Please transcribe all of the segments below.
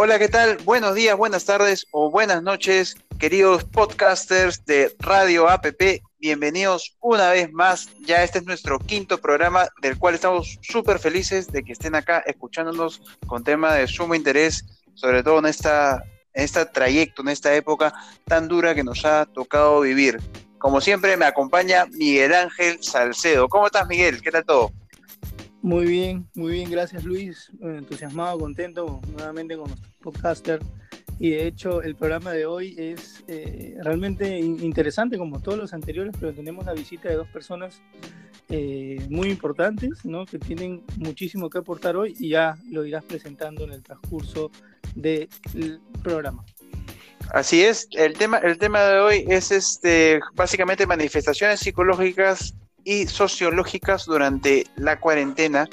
Hola, ¿qué tal? Buenos días, buenas tardes o buenas noches, queridos podcasters de Radio APP. Bienvenidos una vez más. Ya este es nuestro quinto programa del cual estamos súper felices de que estén acá escuchándonos con tema de sumo interés, sobre todo en esta, en este trayecto, en esta época tan dura que nos ha tocado vivir. Como siempre, me acompaña Miguel Ángel Salcedo. ¿Cómo estás, Miguel? ¿Qué tal todo? Muy bien, muy bien, gracias Luis. Entusiasmado, contento nuevamente con nuestro podcaster. Y de hecho, el programa de hoy es eh, realmente interesante, como todos los anteriores, pero tenemos la visita de dos personas eh, muy importantes, ¿no? que tienen muchísimo que aportar hoy y ya lo irás presentando en el transcurso del programa. Así es, el tema, el tema de hoy es este, básicamente manifestaciones psicológicas y sociológicas durante la cuarentena,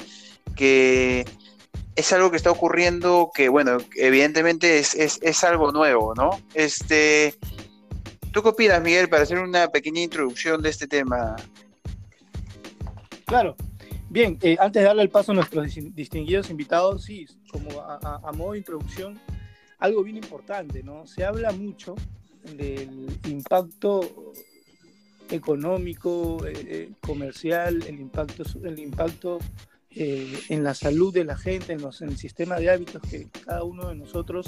que es algo que está ocurriendo que, bueno, evidentemente es, es, algo nuevo, ¿no? Este, ¿Tú qué opinas, Miguel, para hacer una pequeña introducción de este tema? Claro. Bien, eh, antes de darle el paso a nuestros distinguidos invitados, sí, como a modo de introducción, algo bien importante, ¿no? Se habla mucho del impacto económico, eh, eh, comercial, el impacto, el impacto eh, en la salud de la gente, en, los, en el sistema de hábitos que cada uno de nosotros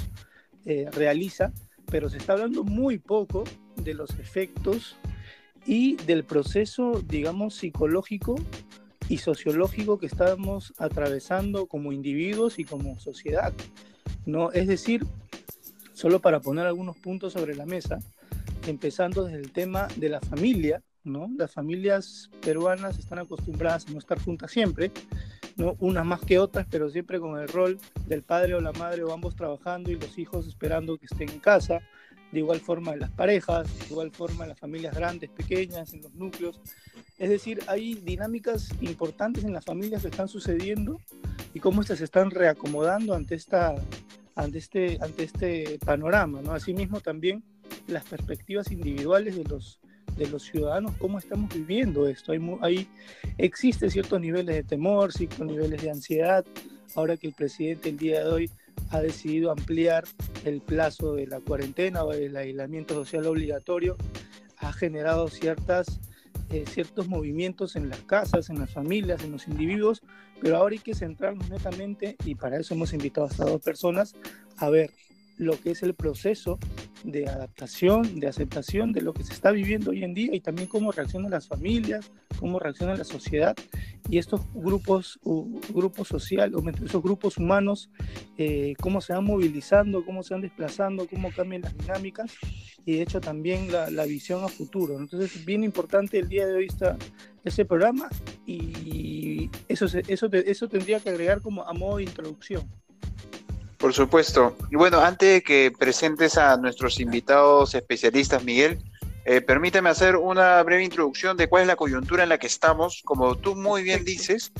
realiza, pero se está hablando muy poco de los efectos y del proceso, digamos, psicológico y sociológico que estamos atravesando como individuos y como sociedad. ¿no? Es decir, solo para poner algunos puntos sobre la mesa, empezando desde el tema de la familia, ¿no? Las familias peruanas están acostumbradas a no estar juntas siempre, ¿no? Unas más que otras, pero siempre con el rol del padre o la madre o ambos trabajando y los hijos esperando que estén en casa. De igual forma en las parejas, de igual forma en las familias grandes, pequeñas, en los núcleos. Es decir, hay dinámicas importantes en las familias que están sucediendo y cómo estas se están reacomodando ante, esta, ante, este, ante este panorama. ¿no? Asimismo también las perspectivas individuales de los, de los ciudadanos, cómo estamos viviendo esto. Hay, hay, existen ciertos niveles de temor, ciertos niveles de ansiedad. Ahora que el presidente el día de hoy ha decidido ampliar el plazo de la cuarentena o del aislamiento social obligatorio, ha generado ciertas, eh, ciertos movimientos en las casas, en las familias, en los individuos, pero ahora hay que centrarnos netamente, y para eso hemos invitado a estas dos personas, a ver lo que es el proceso de adaptación, de aceptación de lo que se está viviendo hoy en día y también cómo reaccionan las familias, cómo reacciona la sociedad y estos grupos, grupos sociales, esos grupos humanos, eh, cómo se van movilizando, cómo se van desplazando, cómo cambian las dinámicas y de hecho también la, visión a futuro. Entonces es bien importante el día de hoy está ese programa y eso, eso, eso tendría que agregar como a modo de introducción. Por supuesto. Y bueno, antes de que presentes a nuestros invitados especialistas, Miguel, eh, permíteme hacer una breve introducción de cuál es la coyuntura en la que estamos. Como tú muy bien dices,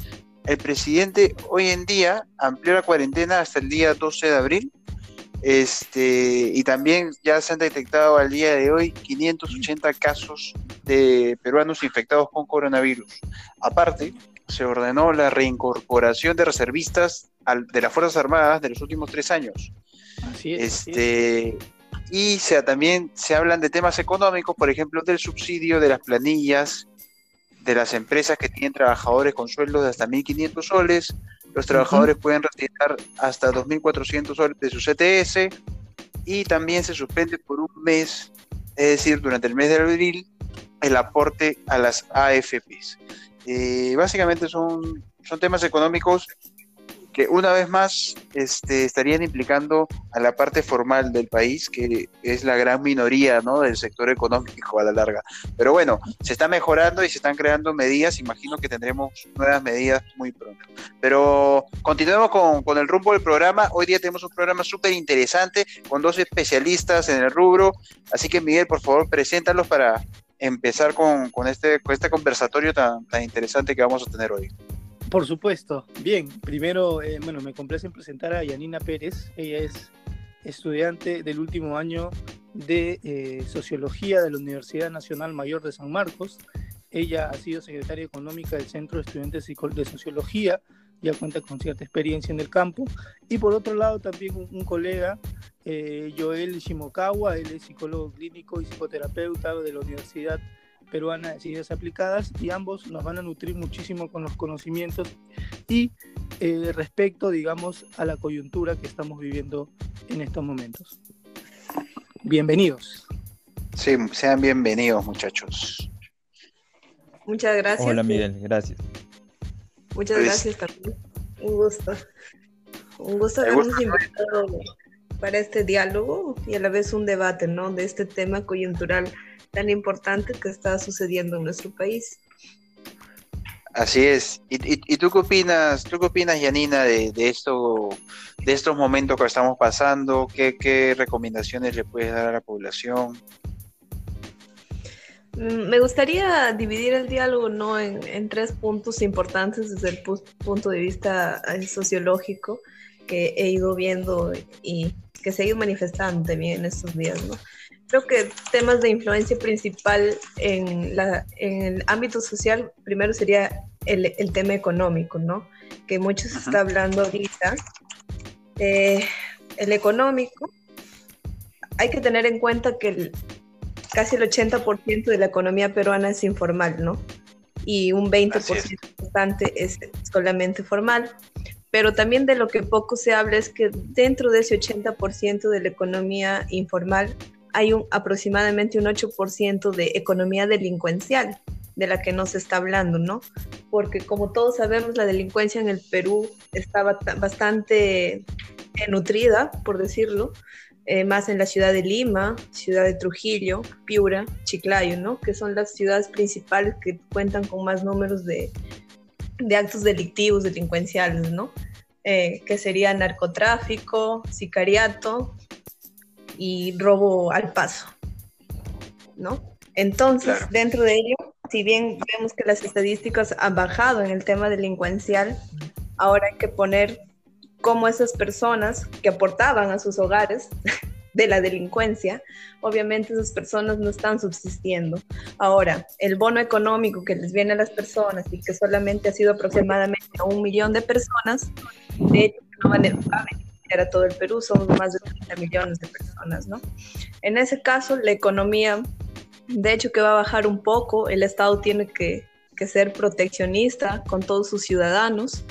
el presidente hoy en día amplió la cuarentena hasta el día 12 de abril. Este, y también ya se han detectado al día de hoy 580 casos de peruanos infectados con coronavirus. Aparte, se ordenó la reincorporación de reservistas de las Fuerzas Armadas de los últimos tres años. Así es. Este, Y se, también se hablan de temas económicos, por ejemplo, del subsidio de las planillas de las empresas que tienen trabajadores con sueldos de hasta 1.500 soles. Los trabajadores pueden retirar hasta 2.400 soles de su CTS y también se suspende por un mes, es decir, durante el mes de abril, el aporte a las AFPs. Eh, básicamente son, son temas económicos que una vez más este, estarían implicando a la parte formal del país, que es la gran minoría ¿no? del sector económico a la larga. Pero bueno, se está mejorando y se están creando medidas, imagino que tendremos nuevas medidas muy pronto. Pero continuemos con, con el rumbo del programa. Hoy día tenemos un programa súper interesante con dos especialistas en el rubro, así que Miguel, por favor, preséntalos para empezar con, con este, con este conversatorio tan, tan interesante que vamos a tener hoy. Por supuesto. Bien, primero, eh, bueno, me complace en presentar a Yanina Pérez. Ella es estudiante del último año de eh, Sociología de la Universidad Nacional Mayor de San Marcos Ella ha sido secretaria económica del Centro de Estudiantes de Sociología, ya cuenta con cierta experiencia en el campo. Y por otro lado también un, colega, eh, Joel Shimokawa, él es psicólogo clínico y psicoterapeuta de la Universidad Peruana de Ciencias Aplicadas y ambos nos van a nutrir muchísimo con los conocimientos y eh, respecto, digamos, a la coyuntura que estamos viviendo en estos momentos. Bienvenidos. Sí, sean bienvenidos muchachos. Muchas gracias. Hola Miguel, gracias. Muchas pues, gracias también. Un gusto. Un gusto habernos invitado para este diálogo y a la vez un debate, ¿no? De este tema coyuntural tan importante que está sucediendo en nuestro país. Así es. ¿Y, tú qué opinas, tú qué opinas, Yanina, de, esto, de estos momentos que estamos pasando? ¿Qué, recomendaciones le puedes dar a la población? Mm, me gustaría dividir el diálogo ¿no? en, tres puntos importantes desde el punto de vista eh, sociológico que he ido viendo y que se ha ido manifestando también en estos días. ¿no? Creo que temas de influencia principal en, la, en el ámbito social, primero sería el, el tema económico, ¿no? Que mucho se está hablando ahorita. Eh, el económico, hay que tener en cuenta que casi el 80% de la economía peruana es informal, ¿no? Y un 20% bastante es solamente formal. Pero también de lo que poco se habla es que dentro de ese 80% de la economía informal hay un, aproximadamente un 8% de economía delincuencial de la que no se está hablando, ¿no? Porque como todos sabemos, la delincuencia en el Perú estaba bastante nutrida, por decirlo, eh, más en la ciudad de Lima, ciudad de Trujillo, Piura, Chiclayo, ¿no? Que son las ciudades principales que cuentan con más números de, de actos delictivos, delincuenciales, ¿no? Eh, que sería narcotráfico, sicariato, y robo al paso, ¿no? Entonces, dentro de ello, si bien vemos que las estadísticas han bajado en el tema delincuencial, ahora hay que poner cómo esas personas que aportaban a sus hogares de la delincuencia, obviamente esas personas no están subsistiendo. Ahora, el bono económico que les viene a las personas y que solamente ha sido aproximadamente a un millón de personas, de hecho no van a era todo el Perú, somos más de 30 millones de personas, ¿no? En ese caso, la economía, de hecho que va a bajar un poco, el Estado tiene que, que ser proteccionista con todos sus ciudadanos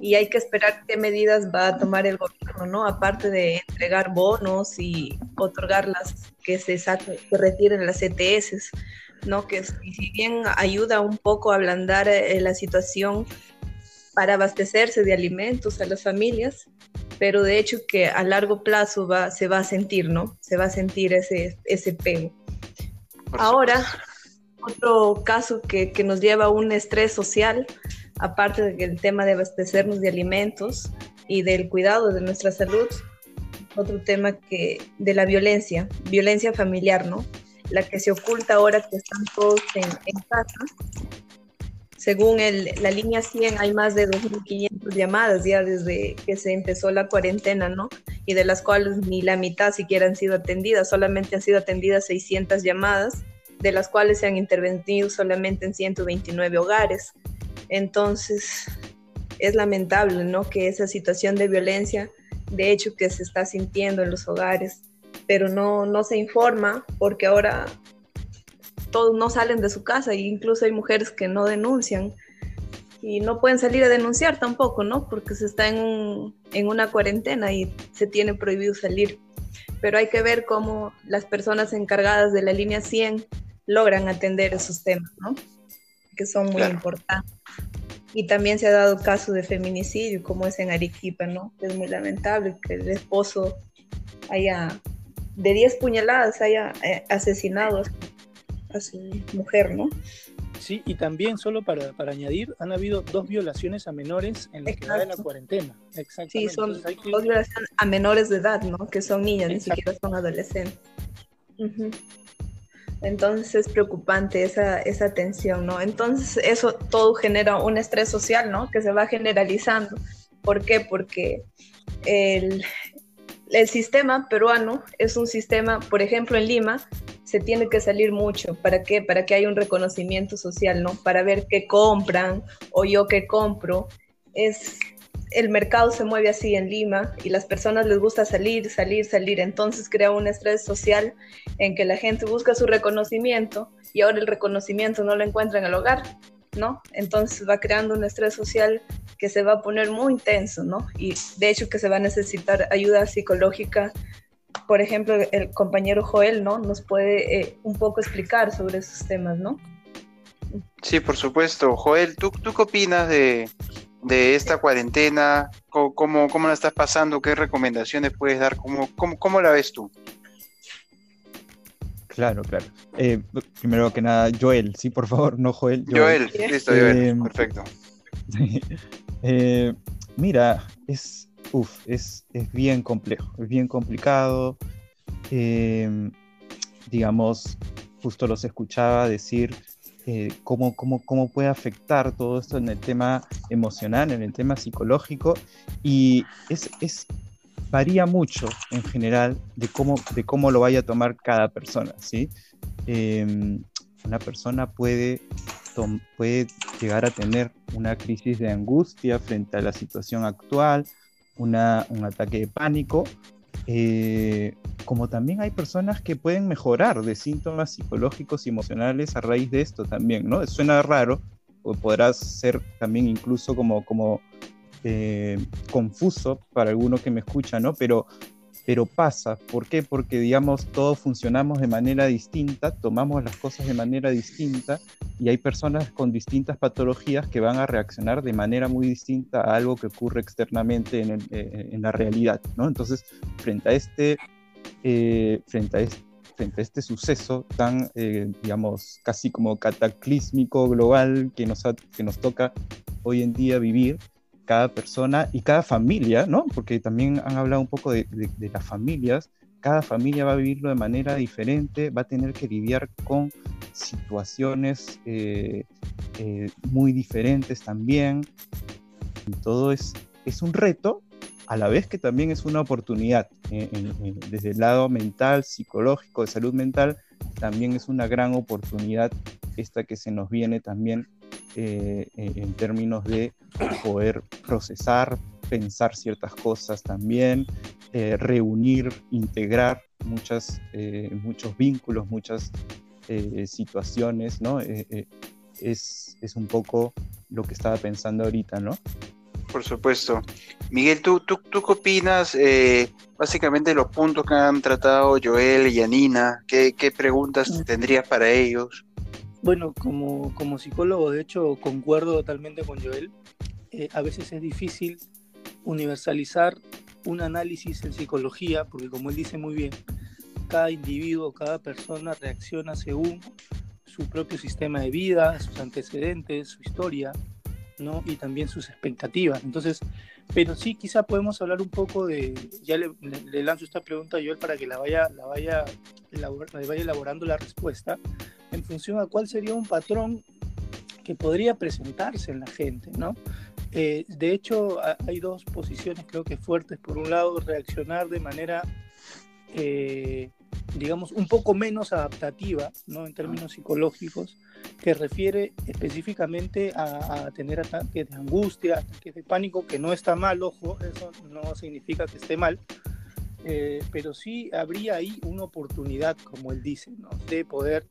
y hay que esperar qué medidas va a tomar el gobierno, ¿no? Aparte de entregar bonos y otorgar las que se saquen, que retiren las ETS, ¿no? Que si bien ayuda un poco a ablandar eh, la situación para abastecerse de alimentos a las familias, pero de hecho que a largo plazo va, se va a sentir, ¿no? Se va a sentir ese, ese pego. Ahora, otro caso que, que, nos lleva a un estrés social, aparte del tema de abastecernos de alimentos y del cuidado de nuestra salud, otro tema que de la violencia, violencia familiar, ¿no? La que se oculta ahora que están todos en, en casa según la línea 100, hay más de 2.500 llamadas ya desde que se empezó la cuarentena, ¿no? Y de las cuales ni la mitad siquiera han sido atendidas, solamente han sido atendidas 600 llamadas, de las cuales se han intervenido solamente en 129 hogares. Entonces, es lamentable, ¿no? Que esa situación de violencia, de hecho, que se está sintiendo en los hogares, pero no, no se informa porque ahora todos no salen de su casa e incluso hay mujeres que no denuncian y no pueden salir a denunciar tampoco, ¿no? Porque se está en, en una cuarentena y se tiene prohibido salir. Pero hay que ver cómo las personas encargadas de la línea 100 logran atender esos temas, ¿no? Que son muy importantes. Y también se ha dado caso de feminicidio, como es en Arequipa, ¿no? Es muy lamentable que el esposo haya, de 10 puñaladas, haya eh, asesinado a su mujer, ¿no? Sí, y también solo para, para añadir, han habido dos violaciones a menores en la, de la cuarentena. Exactamente. Sí, son dos violaciones a menores de edad, ¿no? Que son niñas, ni siquiera son adolescentes. Entonces es preocupante esa, esa tensión, ¿no? Entonces eso todo genera un estrés social, ¿no? Que se va generalizando. ¿Por qué? Porque el, el sistema peruano es un sistema, por ejemplo, en Lima, se tiene que salir mucho. ¿Para qué? Para que haya un reconocimiento social, ¿no? Para ver qué compran o yo qué compro. Es, el mercado se mueve así en Lima y las personas les gusta salir, salir, salir. Entonces crea un estrés social en que la gente busca su reconocimiento y ahora el reconocimiento no lo encuentra en el hogar, ¿no? Entonces va creando un estrés social que se va a poner muy intenso, ¿no? Y de hecho que se va a necesitar ayuda psicológica por ejemplo, el compañero Joel, ¿no? Nos puede eh, un poco explicar sobre esos temas, ¿no? Sí, por supuesto. Joel, ¿tú, tú qué opinas de, esta cuarentena? ¿Cómo, ¿Cómo, la estás pasando? ¿Qué recomendaciones puedes dar? ¿Cómo, cómo, la ves tú? Claro, claro. Eh, primero que nada, Joel, sí, por favor, no Joel. Joel, listo, Joel, eh, perfecto. mira, es, uf, es, bien complejo, es bien complicado. Digamos, justo los escuchaba decir eh, cómo, cómo, puede afectar todo esto en el tema emocional, en el tema psicológico, y es, es varía mucho en general de cómo, de cómo lo vaya a tomar cada persona, ¿sí? Em, una persona puede, puede llegar a tener una crisis de angustia frente a la situación actual, un ataque de pánico, eh, como también hay personas que pueden mejorar de síntomas psicológicos y emocionales a raíz de esto también, ¿no? Suena raro, o podrá ser también incluso como, como eh, confuso para alguno que me escucha, ¿no? Pero pero pasa. ¿Por qué? Porque, digamos, todos funcionamos de manera distinta, tomamos las cosas de manera distinta y hay personas con distintas patologías que van a reaccionar de manera muy distinta a algo que ocurre externamente en, eh, la realidad, ¿no? Entonces, frente a este, eh, frente a este frente a este suceso tan, eh, digamos, casi como cataclísmico global que nos, que nos toca hoy en día vivir, cada persona y cada familia, ¿no? Porque también han hablado un poco de, las familias. Cada familia va a vivirlo de manera diferente, va a tener que lidiar con situaciones eh, eh, muy diferentes también. Y todo es, es un reto, a la vez que también es una oportunidad. Eh, desde el lado mental, psicológico, de salud mental, también es una gran oportunidad esta que se nos viene también eh, en términos de poder procesar, pensar ciertas cosas también, eh, reunir, integrar muchas, eh, muchos vínculos, muchas situaciones, ¿no? Es, es, un poco lo que estaba pensando ahorita, ¿no? Por supuesto. Miguel, ¿tú, tú, tú qué opinas? básicamente los puntos que han tratado Joel y Anina, ¿qué, qué preguntas mm. tendrías para ellos? Bueno, como, como psicólogo, de hecho, concuerdo totalmente con Joel. Eh, a veces es difícil universalizar un análisis en psicología, porque como él dice muy bien, cada individuo, cada persona reacciona según su propio sistema de vida, sus antecedentes, su historia, ¿no? Y también sus expectativas. Entonces, pero sí, quizá podemos hablar un poco de, ya le, lanzo esta pregunta a Joel para que la vaya, la vaya, la vaya elaborando la respuesta, en función a cuál sería un patrón que podría presentarse en la gente, ¿no? Eh, de hecho, hay dos posiciones creo que fuertes. Por un lado, reaccionar de manera, eh, digamos, un poco menos adaptativa, ¿no? En términos psicológicos, que refiere específicamente a, tener ataques de angustia, ataques de pánico, que no está mal, ojo, eso no significa que esté mal, eh, pero sí habría ahí una oportunidad, como él dice, ¿no? de poder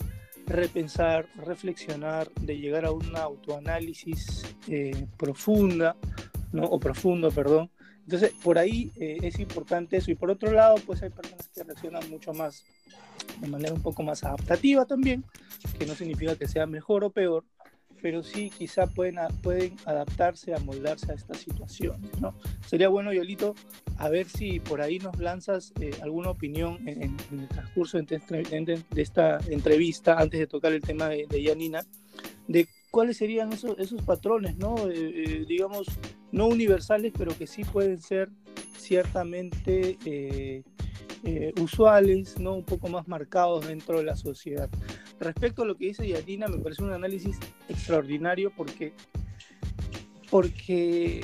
repensar, reflexionar, de llegar a un autoanálisis eh, profunda, ¿no? o profundo, perdón. Entonces, por ahí eh, es importante eso. Y por otro lado, pues hay personas que reaccionan mucho más, de manera un poco más adaptativa también, que no significa que sea mejor o peor, pero sí quizá pueden, pueden adaptarse, amoldarse a estas situaciones, ¿no? Sería bueno, Yolito, a ver si por ahí nos lanzas eh, alguna opinión en, el transcurso de, esta entrevista, antes de tocar el tema de, de Yanina, de cuáles serían esos, esos patrones, ¿no? Eh, eh, digamos, no universales, pero que sí pueden ser ciertamente usuales, ¿no? Un poco más marcados dentro de la sociedad. Respecto a lo que dice Yanina, me parece un análisis extraordinario porque, porque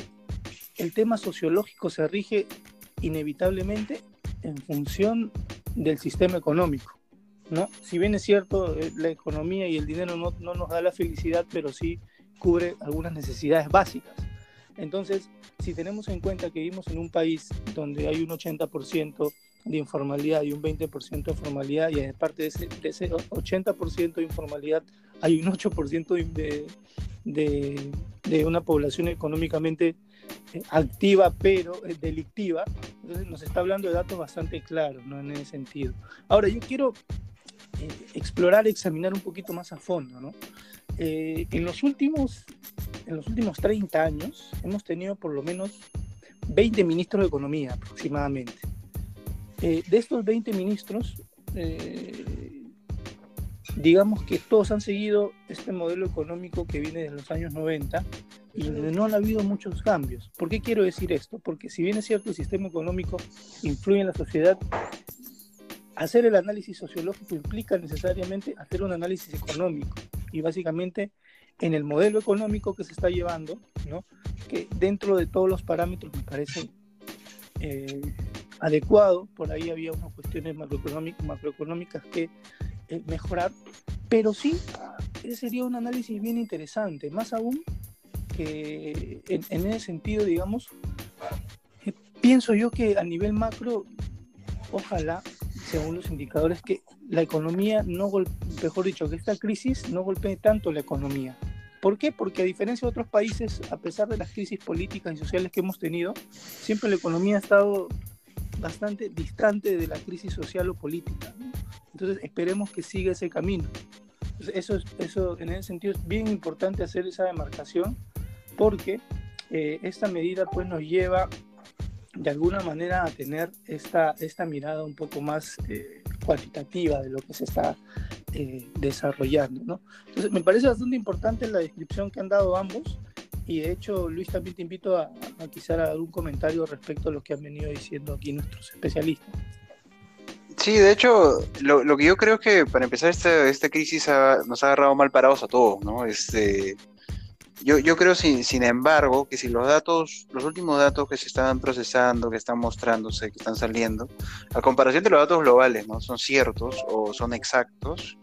el tema sociológico se rige inevitablemente en función del sistema económico. ¿no? Si bien es cierto, eh, la economía y el dinero no, no nos da la felicidad, pero sí cubre algunas necesidades básicas. Entonces, si tenemos en cuenta que vivimos en un país donde hay un 80% de informalidad y un 20% de formalidad, y aparte de ese, de ese 80% de informalidad hay un 8% de, de, de, una población económicamente eh, activa pero eh, delictiva, entonces nos está hablando de datos bastante claros ¿no? en ese sentido. Ahora, yo quiero eh, explorar, examinar un poquito más a fondo. ¿no? En, los últimos, en los últimos 30 años hemos tenido por lo menos 20 ministros de Economía aproximadamente. de estos 20 ministros, digamos que todos han seguido este modelo económico que viene de los años 90 y no ha habido muchos cambios. ¿Por qué quiero decir esto? Porque si bien es cierto el sistema económico influye en la sociedad, hacer el análisis sociológico implica necesariamente hacer un análisis económico y básicamente en el modelo económico que se está llevando, ¿no? que dentro de todos los parámetros me parece eh, adecuado, por ahí había unas cuestiones macroeconómicas, macroeconómicas que eh, mejorar, pero sí, ese sería un análisis bien interesante, más aún que en, ese sentido, digamos, eh, pienso yo que a nivel macro, ojalá, según los indicadores, que la economía no, mejor dicho, que esta crisis no golpee tanto la economía. ¿Por qué? Porque a diferencia de otros países, a pesar de las crisis políticas y sociales que hemos tenido, siempre la economía ha estado bastante distante de la crisis social o política. Entonces esperemos que siga ese camino. Eso, eso en ese sentido es bien importante hacer esa demarcación porque eh, esta medida pues nos lleva de alguna manera a tener esta, esta mirada un poco más eh, cuantitativa de lo que se está eh, desarrollando. ¿no? Entonces me parece bastante importante la descripción que han dado ambos y de hecho Luis también te invito a, a quizá a un comentario respecto a lo que han venido diciendo aquí nuestros especialistas. Sí, de hecho, lo, lo, que yo creo es que para empezar esta, esta crisis nos ha agarrado mal parados a todos, ¿no? Este, yo, yo creo, sin, sin embargo, que si los datos, los últimos datos que se están procesando, que están mostrándose, que están saliendo, a comparación de los datos globales, ¿no? Son ciertos o son exactos.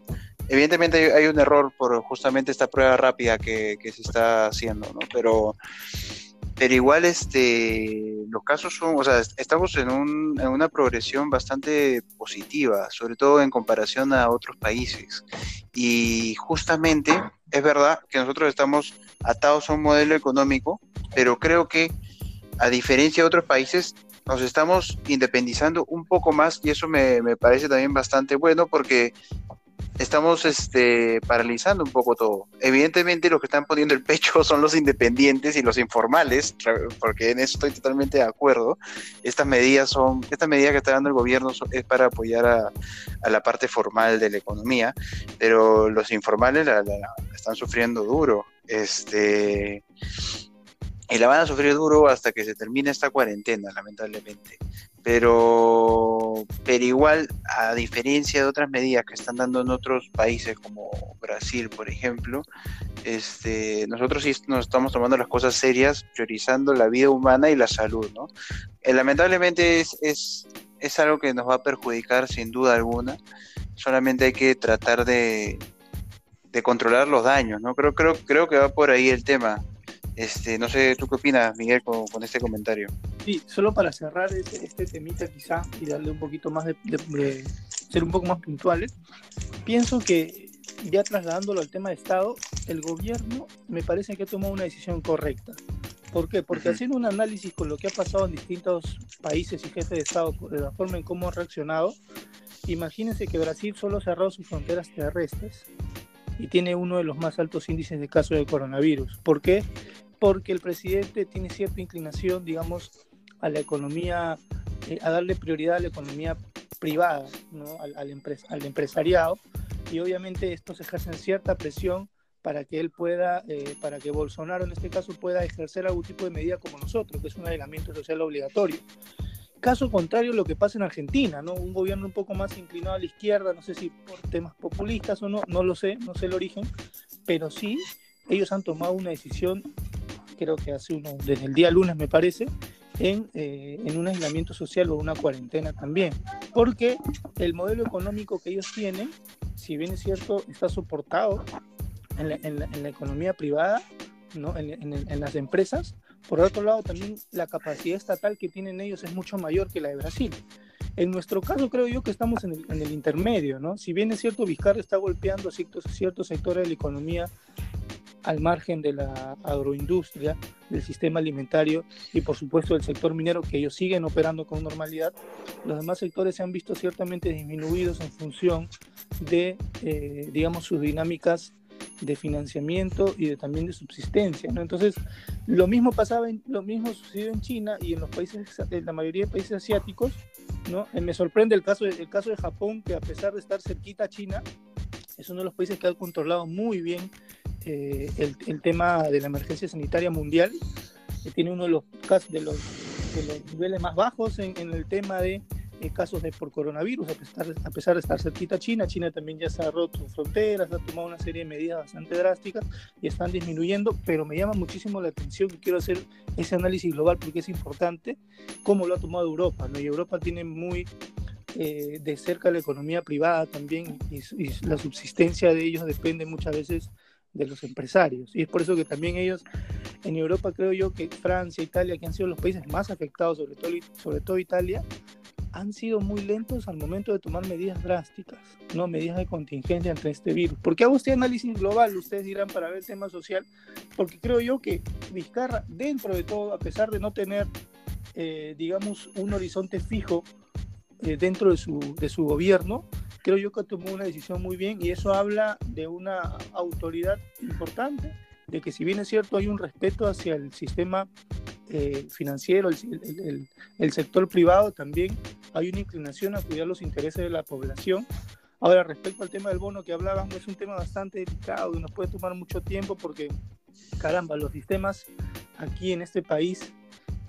Evidentemente hay, un error por justamente esta prueba rápida que, que se está haciendo, ¿no? Pero pero igual este los casos son, o sea, estamos en, un, en una progresión bastante positiva, sobre todo en comparación a otros países. Y justamente es verdad que nosotros estamos atados a un modelo económico, pero creo que a diferencia de otros países, nos estamos independizando un poco más y eso me, parece también bastante bueno porque estamos este, paralizando un poco todo. Evidentemente los que están poniendo el pecho son los independientes y los informales, porque en eso estoy totalmente de acuerdo. Estas medidas son, esta medida que está dando el gobierno es para apoyar a, la parte formal de la economía, pero los informales la, están sufriendo duro. Este, y la van a sufrir duro hasta que se termine esta cuarentena, lamentablemente. Pero, pero igual, a diferencia de otras medidas que están dando en otros países como Brasil, por ejemplo, este, nosotros sí nos estamos tomando las cosas serias, priorizando la vida humana y la salud, ¿no? Eh, lamentablemente es, es, es algo que nos va a perjudicar sin duda alguna. Solamente hay que tratar de, de controlar los daños, ¿no? Creo, creo, creo que va por ahí el tema. Este, no sé, ¿tú qué opinas, Miguel, con, este comentario? Sí, solo para cerrar este, este, temita quizá y darle un poquito más de, ser un poco más puntuales, pienso que ya trasladándolo al tema de Estado, el gobierno me parece que ha tomado una decisión correcta. ¿Por qué? Porque haciendo un análisis con lo que ha pasado en distintos países y jefes de Estado, de la forma en cómo han reaccionado, imagínense que Brasil solo cerrado sus fronteras terrestres y tiene uno de los más altos índices de casos de coronavirus. ¿Por qué? porque el presidente tiene cierta inclinación, digamos, a la economía, eh, a darle prioridad a la economía privada, ¿no? al, empresariado, y obviamente esto se ejerce cierta presión para que él pueda, eh, para que Bolsonaro en este caso pueda ejercer algún tipo de medida como nosotros, que es un aislamiento social obligatorio. Caso contrario, lo que pasa en Argentina, ¿no? Un gobierno un poco más inclinado a la izquierda, no sé si por temas populistas o no, no lo sé, no sé el origen, pero sí, ellos han tomado una decisión creo que hace uno, desde el día lunes me parece, en, eh, en, un aislamiento social o una cuarentena también, porque el modelo económico que ellos tienen, si bien es cierto, está soportado en la, en la, economía privada, ¿no? en, las empresas, por otro lado también la capacidad estatal que tienen ellos es mucho mayor que la de Brasil. En nuestro caso creo yo que estamos en el, en el intermedio, ¿no? Si bien es cierto, Vizcarra está golpeando ciertos, ciertos sectores de la economía al margen de la agroindustria, del sistema alimentario y por supuesto del sector minero que ellos siguen operando con normalidad, los demás sectores se han visto ciertamente disminuidos en función de, eh, digamos, sus dinámicas de financiamiento y de, también de subsistencia. ¿no? Entonces, lo mismo pasaba, en, lo mismo sucedió en China y en los países, en la mayoría de países asiáticos. ¿no? Eh, me sorprende el caso, el caso de Japón, que a pesar de estar cerquita a China, es uno de los países que ha controlado muy bien eh, el, tema de la emergencia sanitaria mundial, que tiene uno de los, casos, de los, niveles más bajos en, el tema de eh, casos de por coronavirus, a pesar, a pesar de estar cerquita a China. China también ya roto sus fronteras, ha tomado una serie de medidas bastante drásticas y están disminuyendo, pero me llama muchísimo la atención y quiero hacer ese análisis global porque es importante cómo lo ha tomado Europa. ¿no? Y Europa tiene muy eh, de cerca la economía privada también y, y, la subsistencia de ellos depende muchas veces de los empresarios. Y es por eso que también ellos, en Europa creo yo que Francia, Italia, que han sido los países más afectados, sobre todo, sobre todo Italia, han sido muy lentos al momento de tomar medidas drásticas, no medidas de contingencia ante este virus. ¿Por qué hago este análisis global? Ustedes dirán para ver el tema social, porque creo yo que Vizcarra, dentro de todo, a pesar de no tener, eh, digamos, un horizonte fijo eh, dentro de su, de su gobierno, creo yo que tomó una decisión muy bien y eso habla de una autoridad importante, de que si bien es cierto hay un respeto hacia el sistema eh, financiero, el, el, sector privado, también hay una inclinación a cuidar los intereses de la población. Ahora, respecto al tema del bono que hablaban, es un tema bastante delicado y nos puede tomar mucho tiempo porque, caramba, los sistemas aquí en este país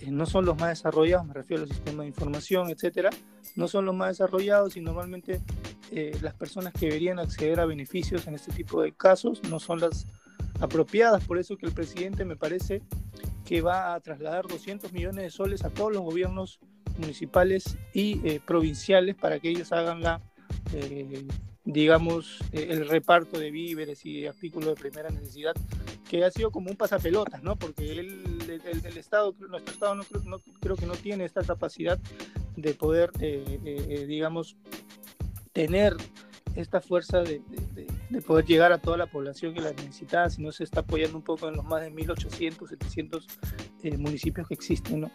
eh, no son los más desarrollados, me refiero a los sistemas de información, etcétera, no son los más desarrollados y normalmente eh, las personas que deberían acceder a beneficios en este tipo de casos no son las apropiadas. Por eso que el presidente me parece que va a trasladar 200 millones de soles a todos los gobiernos municipales y eh, provinciales para que ellos hagan la, eh, digamos, el reparto de víveres y artículos de primera necesidad, que ha sido como un pasapelotas, ¿no? Porque el, el, Estado, nuestro Estado no, no, creo que no tiene esta capacidad de poder, digamos, tener esta fuerza de, poder llegar a toda la población que la necesita, si no se está apoyando un poco en los más de 1.800, 700 eh, municipios que existen. ¿no?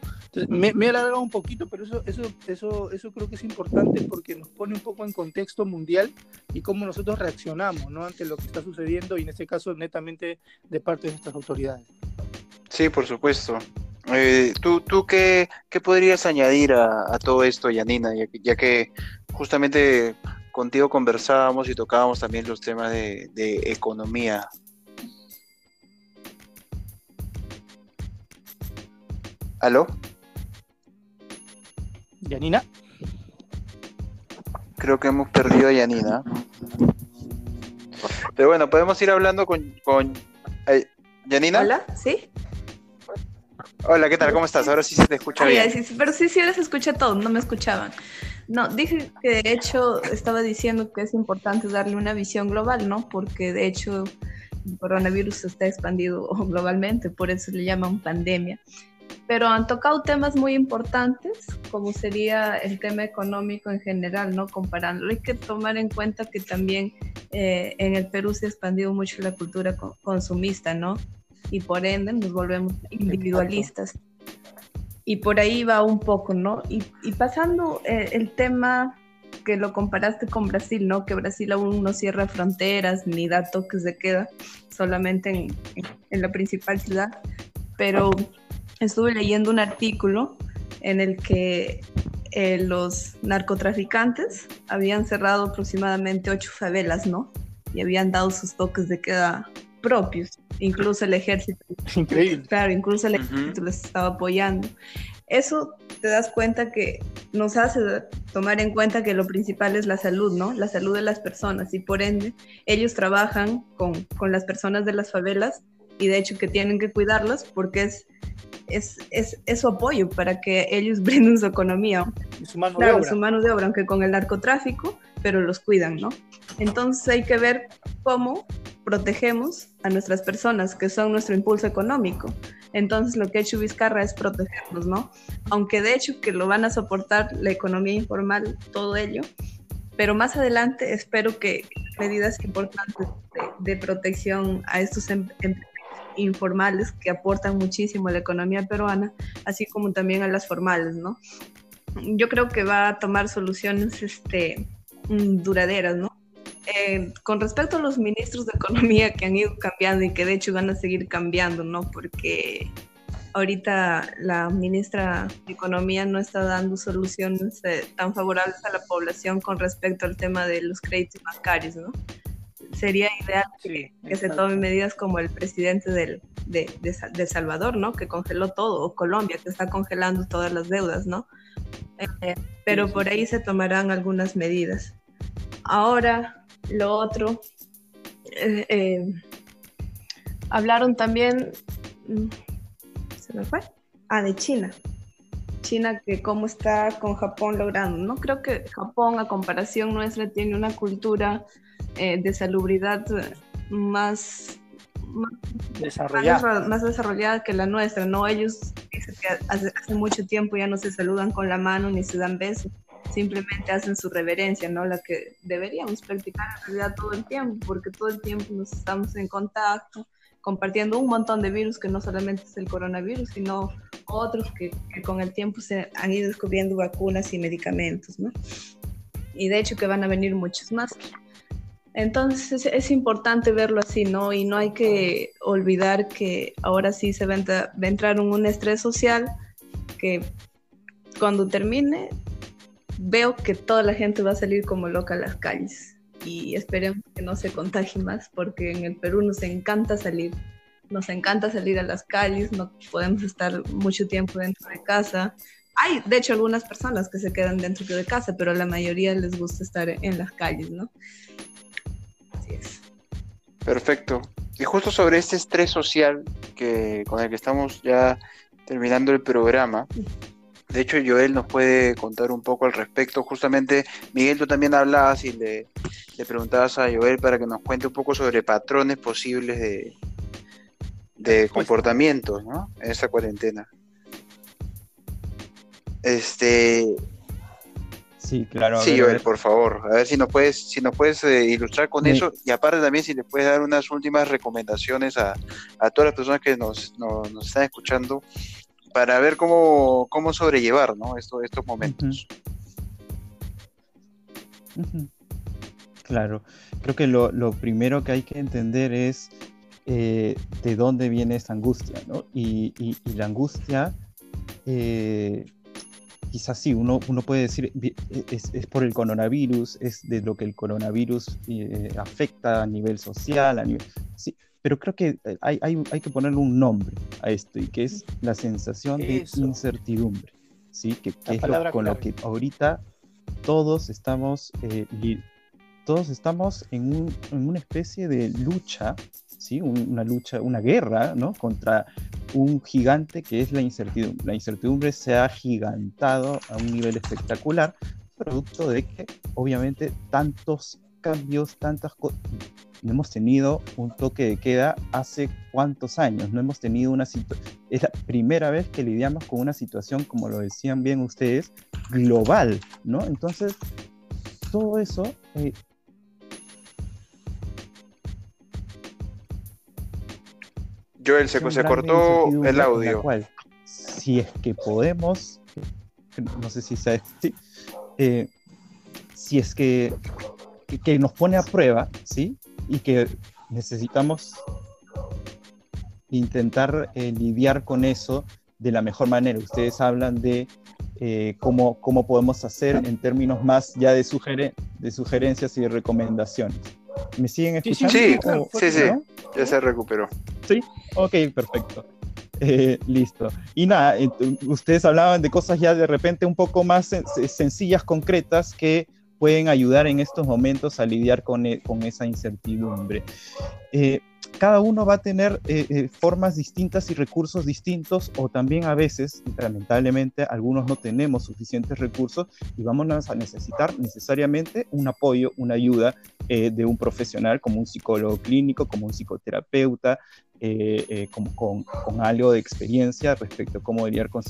Me, me, he alargado un poquito, pero eso, eso, eso, eso creo que es importante porque nos pone un poco en contexto mundial y cómo nosotros reaccionamos ¿no? ante lo que está sucediendo y en este caso netamente de parte de nuestras autoridades. Sí, por supuesto. Eh, ¿Tú, tú qué, qué, podrías añadir a, todo esto, Yanina? Ya, ya, que justamente contigo conversábamos y tocábamos también los temas de, de economía. ¿Aló? ¿Yanina? Creo que hemos perdido a Yanina. Pero bueno, podemos ir hablando con, con eh, Yanina. Hola, ¿sí? Hola, ¿qué tal? ¿Cómo estás? Ahora sí se te escucha bien. Sí, pero sí, sí les escucha todo, no me escuchaban. No, dije que de hecho estaba diciendo que es importante darle una visión global, ¿no? Porque de hecho el coronavirus está expandido globalmente, por eso le llaman pandemia. Pero han tocado temas muy importantes, como sería el tema económico en general, ¿no? Comparándolo. Hay que tomar en cuenta que también eh, en el Perú se ha expandido mucho la cultura consumista, ¿no? y por ende nos volvemos individualistas. Y por ahí va un poco, ¿no? Y, pasando eh, el tema que lo comparaste con Brasil, ¿no? Que Brasil aún no cierra fronteras ni da toques de queda, solamente en, en la principal ciudad. Pero estuve leyendo un artículo en el que eh, los narcotraficantes habían cerrado aproximadamente ocho favelas, ¿no? Y habían dado sus toques de queda propios incluso el ejército. Increíble. Claro, incluso el ejército les estaba apoyando. Eso te das cuenta que nos hace tomar en cuenta que lo principal es la salud, ¿no? La salud de las personas y por ende ellos trabajan con, con las personas de las favelas y de hecho que tienen que cuidarlas porque es es, es, su apoyo para que ellos brinden su economía. Su mano de obra. su mano de obra, aunque con el narcotráfico, pero los cuidan, ¿no? Entonces hay que ver cómo protegemos a nuestras personas, que son nuestro impulso económico. Entonces lo que ha hecho Vizcarra es protegernos, ¿no? Aunque de hecho que lo van a soportar la economía informal, todo ello, pero más adelante espero que medidas importantes de, protección a estos em, empresarios informales que aportan muchísimo a la economía peruana, así como también a las formales, ¿no? Yo creo que va a tomar soluciones este, duraderas, ¿no? Eh, con respecto a los ministros de Economía que han ido cambiando y que de hecho van a seguir cambiando, ¿no? Porque ahorita la ministra de Economía no está dando soluciones eh, tan favorables a la población con respecto al tema de los créditos bancarios, ¿no? Sería ideal que, se tomen medidas como el presidente del, de, de, Salvador, ¿no? Que congeló todo, o Colombia, que está congelando todas las deudas, ¿no? Eh, pero por ahí se tomarán algunas medidas. Ahora, lo otro, eh, eh, hablaron también, mm, se me fue, ah, de China. China que cómo está con Japón logrando, ¿no? Creo que Japón a comparación nuestra tiene una cultura eh, de salubridad más, desarrollada. Más, desarrollada que la nuestra, ¿no? Ellos hace, hace, mucho tiempo ya no se saludan con la mano ni se dan besos simplemente hacen su reverencia, ¿no? La que deberíamos practicar en realidad todo el tiempo, porque todo el tiempo nos estamos en contacto, compartiendo un montón de virus que no solamente es el coronavirus, sino otros que, con el tiempo se han ido descubriendo vacunas y medicamentos, ¿no? Y de hecho que van a venir muchos más. Entonces es, importante verlo así, ¿no? Y no hay que olvidar que ahora sí se va a entrar en un estrés social que cuando termine veo que toda la gente va a salir como loca a las calles y esperemos que no se contagie más porque en el Perú nos encanta salir, nos encanta salir a las calles, no podemos estar mucho tiempo dentro de casa. Hay, de hecho, algunas personas que se quedan dentro de casa, pero la mayoría les gusta estar en las calles, ¿no? Así es. Perfecto. Y justo sobre este estrés social que, con el que estamos ya terminando el programa, de hecho, Joel nos puede contar un poco al respecto. Justamente, Miguel, tú también hablabas y le, preguntabas a Joel para que nos cuente un poco sobre patrones posibles de, de comportamientos, ¿no? En esa cuarentena. Este. Sí, claro. Sí, Joel, por favor. A ver si nos puedes, si nos puedes eh, ilustrar con eso y aparte también si le puedes dar unas últimas recomendaciones a, todas las personas que nos, nos están escuchando para ver cómo, cómo sobrellevar ¿no? Esto, estos momentos. Claro, creo que lo, lo, primero que hay que entender es eh, de dónde viene esa angustia, ¿no? Y, y, la angustia, eh, quizás sí, uno, uno puede decir, es, es, por el coronavirus, es de lo que el coronavirus eh, afecta a nivel social, a nivel... Sí, pero creo que eh, hay, hay, hay, que ponerle un nombre a esto y que es la sensación de incertidumbre, ¿sí? Que, es con lo que ahorita todos estamos, eh, todos estamos en, un, en, una especie de lucha, ¿sí? una lucha, una guerra, ¿no? Contra un gigante que es la incertidumbre. La incertidumbre se ha gigantado a un nivel espectacular, producto de que obviamente tantos cambios, tantas cosas no hemos tenido un toque de queda hace cuántos años, no hemos tenido una situación, es la primera vez que lidiamos con una situación, como lo decían bien ustedes, global, ¿no? Entonces, todo eso... Eh, Joel, se, se cortó el audio. si es que podemos, no sé si sabes, sí, eh, si es que, que, nos pone a prueba, ¿sí? Y que necesitamos intentar eh, lidiar con eso de la mejor manera. Ustedes hablan de eh, cómo, cómo podemos hacer en términos más ya de, de sugerencias y de recomendaciones. ¿Me siguen escuchando? Sí, sí, sí, ya se recuperó. Sí, ok, perfecto. Eh, listo. Y nada, ustedes hablaban de cosas ya de repente un poco más sencillas, concretas, que pueden ayudar en estos momentos a lidiar con, e, con esa incertidumbre. Eh, cada uno va a tener eh, eh, formas distintas y recursos distintos o también a veces, lamentablemente, algunos no tenemos suficientes recursos y vamos a necesitar necesariamente un apoyo, una ayuda de un profesional como un psicólogo clínico, como un psicoterapeuta, como, con, con, algo de experiencia respecto a cómo lidiar con,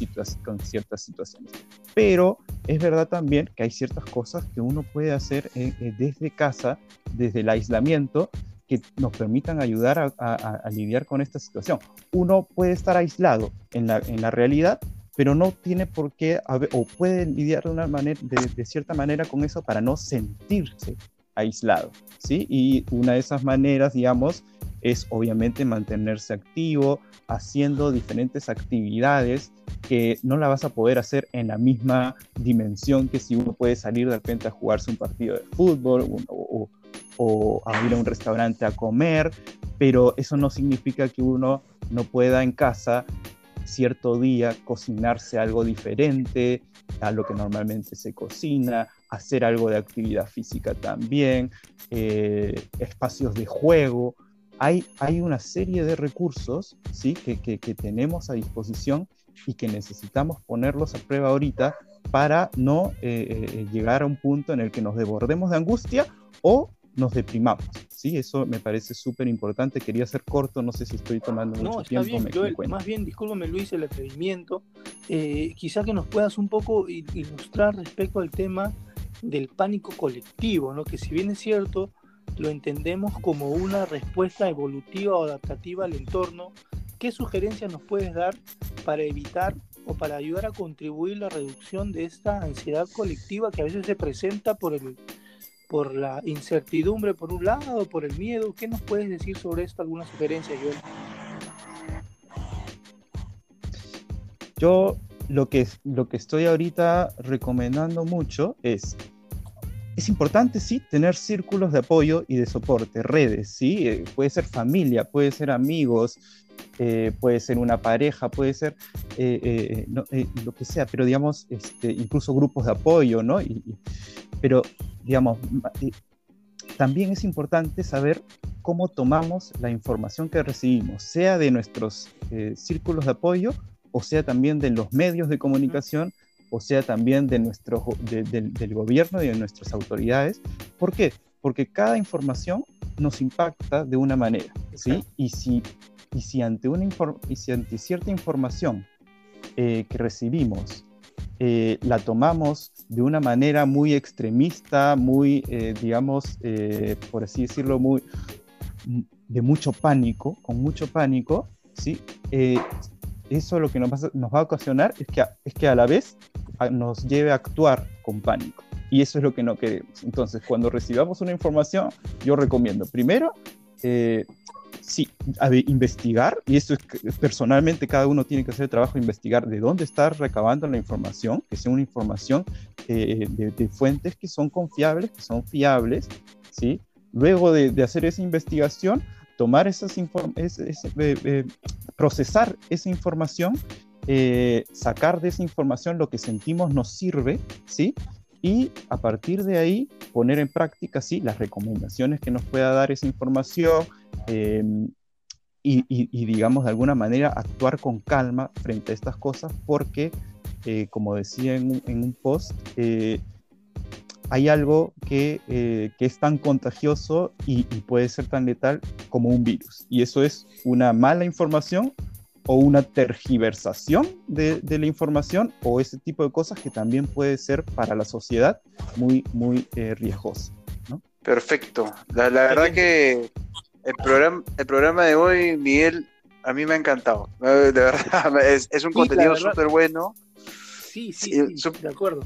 con ciertas situaciones. Pero es verdad también que hay ciertas cosas que uno puede hacer desde casa, desde el aislamiento, que nos permitan ayudar a, lidiar con esta situación. Uno puede estar aislado en la, en la realidad, pero no tiene por qué, o puede lidiar de, una manera, de, cierta manera con eso para no sentirse aislado, ¿sí? Y una de esas maneras, digamos, es obviamente mantenerse activo, haciendo diferentes actividades que no la vas a poder hacer en la misma dimensión que si uno puede salir de repente a jugarse un partido de fútbol o, o a ir a un restaurante a comer, pero eso no significa que uno no pueda en casa cierto día cocinarse algo diferente a lo que normalmente se cocina, hacer algo de actividad física también, eh, espacios de juego. Hay, hay, una serie de recursos ¿sí? que, que, tenemos a disposición y que necesitamos ponerlos a prueba ahorita para no eh, eh, llegar a un punto en el que nos desbordemos de angustia o nos deprimamos. Sí, eso me parece súper importante. Quería ser corto, no sé si estoy tomando mucho no, está tiempo. Bien, más bien, discúlpame Luis, el atrevimiento. Eh, quizá que nos puedas un poco ilustrar respecto al tema del pánico colectivo, ¿no? que si bien es cierto, lo entendemos como una respuesta evolutiva o adaptativa al entorno, ¿qué sugerencias nos puedes dar para evitar o para ayudar a contribuir la reducción de esta ansiedad colectiva que a veces se presenta por el por la incertidumbre por un lado, por el miedo. ¿Qué nos puedes decir sobre esto? ¿Alguna sugerencia, Joel? Yo lo que, lo que estoy ahorita recomendando mucho es, es importante, sí, tener círculos de apoyo y de soporte, redes, sí, eh, puede ser familia, puede ser amigos, eh, puede ser una pareja, puede ser eh, lo que sea, pero digamos, este, incluso grupos de apoyo, ¿no? Pero digamos, también es importante saber cómo tomamos la información que recibimos, sea de nuestros eh, círculos de apoyo, o sea también de los medios de comunicación, o sea también de nuestro, del gobierno y de nuestras autoridades. ¿Por qué? Porque cada información nos impacta de una manera, ¿sí? Y si, y si, ante, una y si ante cierta información eh, que recibimos eh, la tomamos de una manera muy extremista, muy, eh, digamos, eh, por así decirlo, muy, de mucho pánico, con mucho pánico, ¿sí? eso lo que nos va, nos va, a ocasionar es que, es que a la vez nos lleve a actuar con pánico. Y eso es lo que no queremos. Entonces, cuando recibamos una información, yo recomiendo primero sí, investigar, y esto es personalmente cada uno tiene que hacer el trabajo de investigar de dónde está recabando la información, que sea una información eh, de, fuentes que son confiables, que son fiables, ¿sí? Luego de, hacer esa investigación, tomar esas eh, eh, procesar esa información, sacar de esa información lo que sentimos nos sirve, ¿sí? y a partir de ahí poner en práctica sí las recomendaciones que nos pueda dar esa información, Em, y, digamos, de alguna manera actuar con calma frente a estas cosas porque, eh, como decía en un, post, eh, hay algo que, eh, que, es tan contagioso y, puede ser tan letal como un virus. Y eso es una mala información o una tergiversación de, de la información o ese tipo de cosas que también puede ser para la sociedad muy, muy riesgoso. ¿no? Perfecto. La, la verdad que el programa, el programa de hoy, Miguel, a mí me ha encantado. De verdad, es, un contenido súper bueno. Sí, sí, sí, de acuerdo.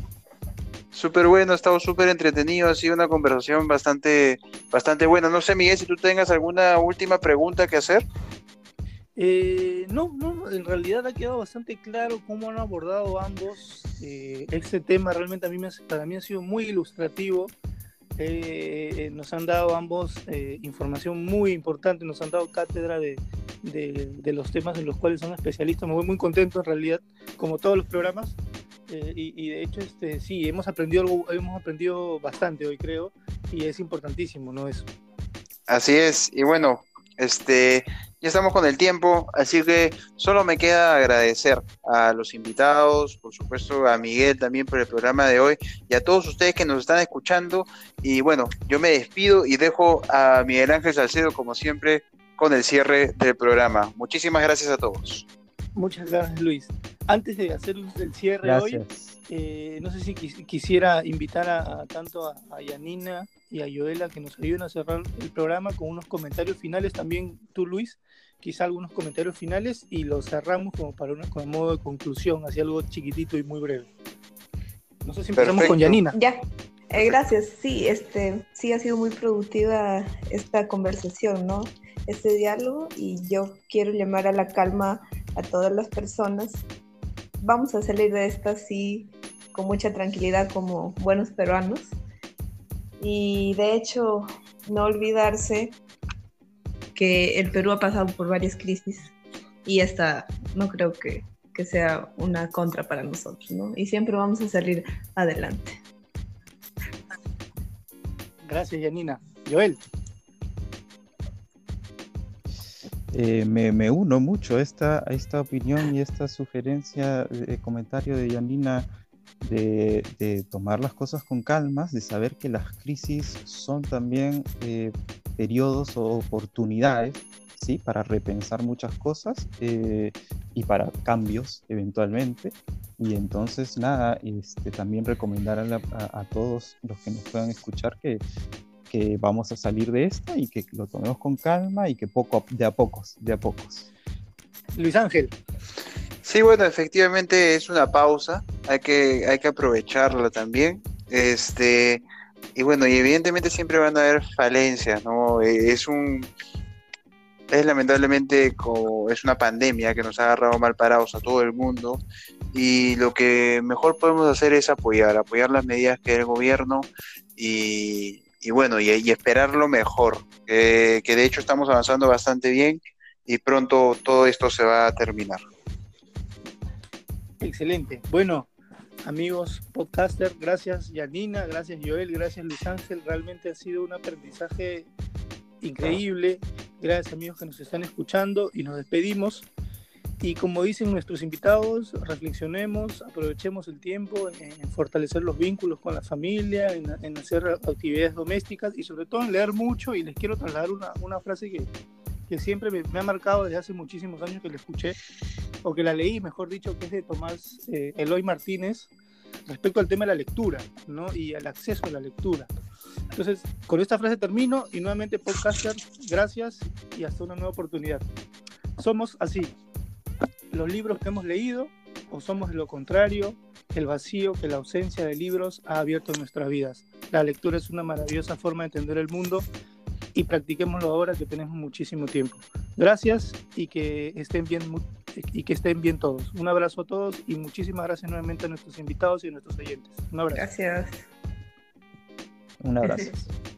Súper bueno, ha estado súper entretenido, ha sido una conversación bastante, bastante buena. No sé, Miguel, si tú tengas alguna última pregunta que hacer. Eh, no, no, en realidad ha quedado bastante claro cómo han abordado ambos eh, este tema. Realmente a mí me, para mí ha sido muy ilustrativo eh, nos han dado ambos eh, información muy importante, nos han dado cátedra de, de, los temas en los cuales son especialistas. Me voy muy contento en realidad, como todos los programas. Eh, y, de hecho, este, sí, hemos aprendido algo, hemos aprendido bastante hoy, creo, y es importantísimo, ¿no? Eso. Así es, y bueno, Este, ya estamos con el tiempo, así que solo me queda agradecer a los invitados, por supuesto a Miguel también por el programa de hoy y a todos ustedes que nos están escuchando. Y bueno, yo me despido y dejo a Miguel Ángel Salcedo, como siempre, con el cierre del programa. Muchísimas gracias a todos. Muchas gracias, Luis. Antes de hacer el cierre hoy, eh, no sé si quisiera invitar a, tanto a, Yanina y a Joela que nos ayuden a cerrar el programa con unos comentarios finales. También tú, Luis, quizá algunos comentarios finales y los cerramos como para una como modo de conclusión, así algo chiquitito y muy breve. No sé si empezamos con Yanina. Ya. Eh, gracias. Sí, este, sí ha sido muy productiva esta conversación, ¿no? Este diálogo y yo quiero llamar a la calma a todas las personas. Vamos a salir de esta así con mucha tranquilidad como buenos peruanos. Y de hecho, no olvidarse que el Perú ha pasado por varias crisis y esta no creo que, que sea una contra para nosotros, ¿no? Y siempre vamos a salir adelante. Gracias, Yanina. Joel. Eh, me, uno mucho a esta, a esta opinión y esta sugerencia, de comentario de Yanina de, tomar las cosas con calmas, de saber que las crisis son también eh, periodos o oportunidades ¿sí? para repensar muchas cosas eh, y para cambios eventualmente. Y entonces, nada, este, también recomendar a, a, todos los que nos puedan escuchar que, que vamos a salir de esta y que lo tomemos con calma y que poco de a pocos, de a pocos. Luis Ángel. Sí, bueno, efectivamente es una pausa, hay que, hay que aprovecharla también. Este, y bueno, y evidentemente siempre van a haber falencias, ¿no? Eh, es un es lamentablemente como es una pandemia que nos ha agarrado mal parados a todo el mundo y lo que mejor podemos hacer es apoyar, apoyar las medidas que el gobierno y, y bueno, y, esperar lo mejor, que de hecho estamos avanzando bastante bien y pronto todo esto se va a terminar. Excelente. Bueno, amigos podcaster, gracias Yanina, gracias Joel, gracias Luis Ángel. Realmente ha sido un aprendizaje increíble. Gracias amigos que nos están escuchando y nos despedimos. Y como dicen nuestros invitados, reflexionemos, aprovechemos el tiempo en, fortalecer los vínculos con la familia, en, hacer actividades domésticas y sobre todo en leer mucho. Y les quiero trasladar una, frase que, que siempre me, ha marcado desde hace muchísimos años que la escuché, o que la leí, mejor dicho, que es de Tomás eh, Eloy Martínez, respecto al tema de la lectura, ¿no? Y al acceso a la lectura. Entonces, con esta frase termino y nuevamente, podcaster, gracias y hasta una nueva oportunidad. Somos así, los libros que hemos leído, o somos lo contrario, el vacío que la ausencia de libros ha abierto en nuestras vidas. La lectura es una maravillosa forma de entender el mundo y practiquémoslo ahora que tenemos muchísimo tiempo. Gracias y que estén bien y que estén bien todos. Un abrazo a todos y muchísimas gracias nuevamente a nuestros invitados y a nuestros oyentes. Un abrazo. Gracias. Un abrazo.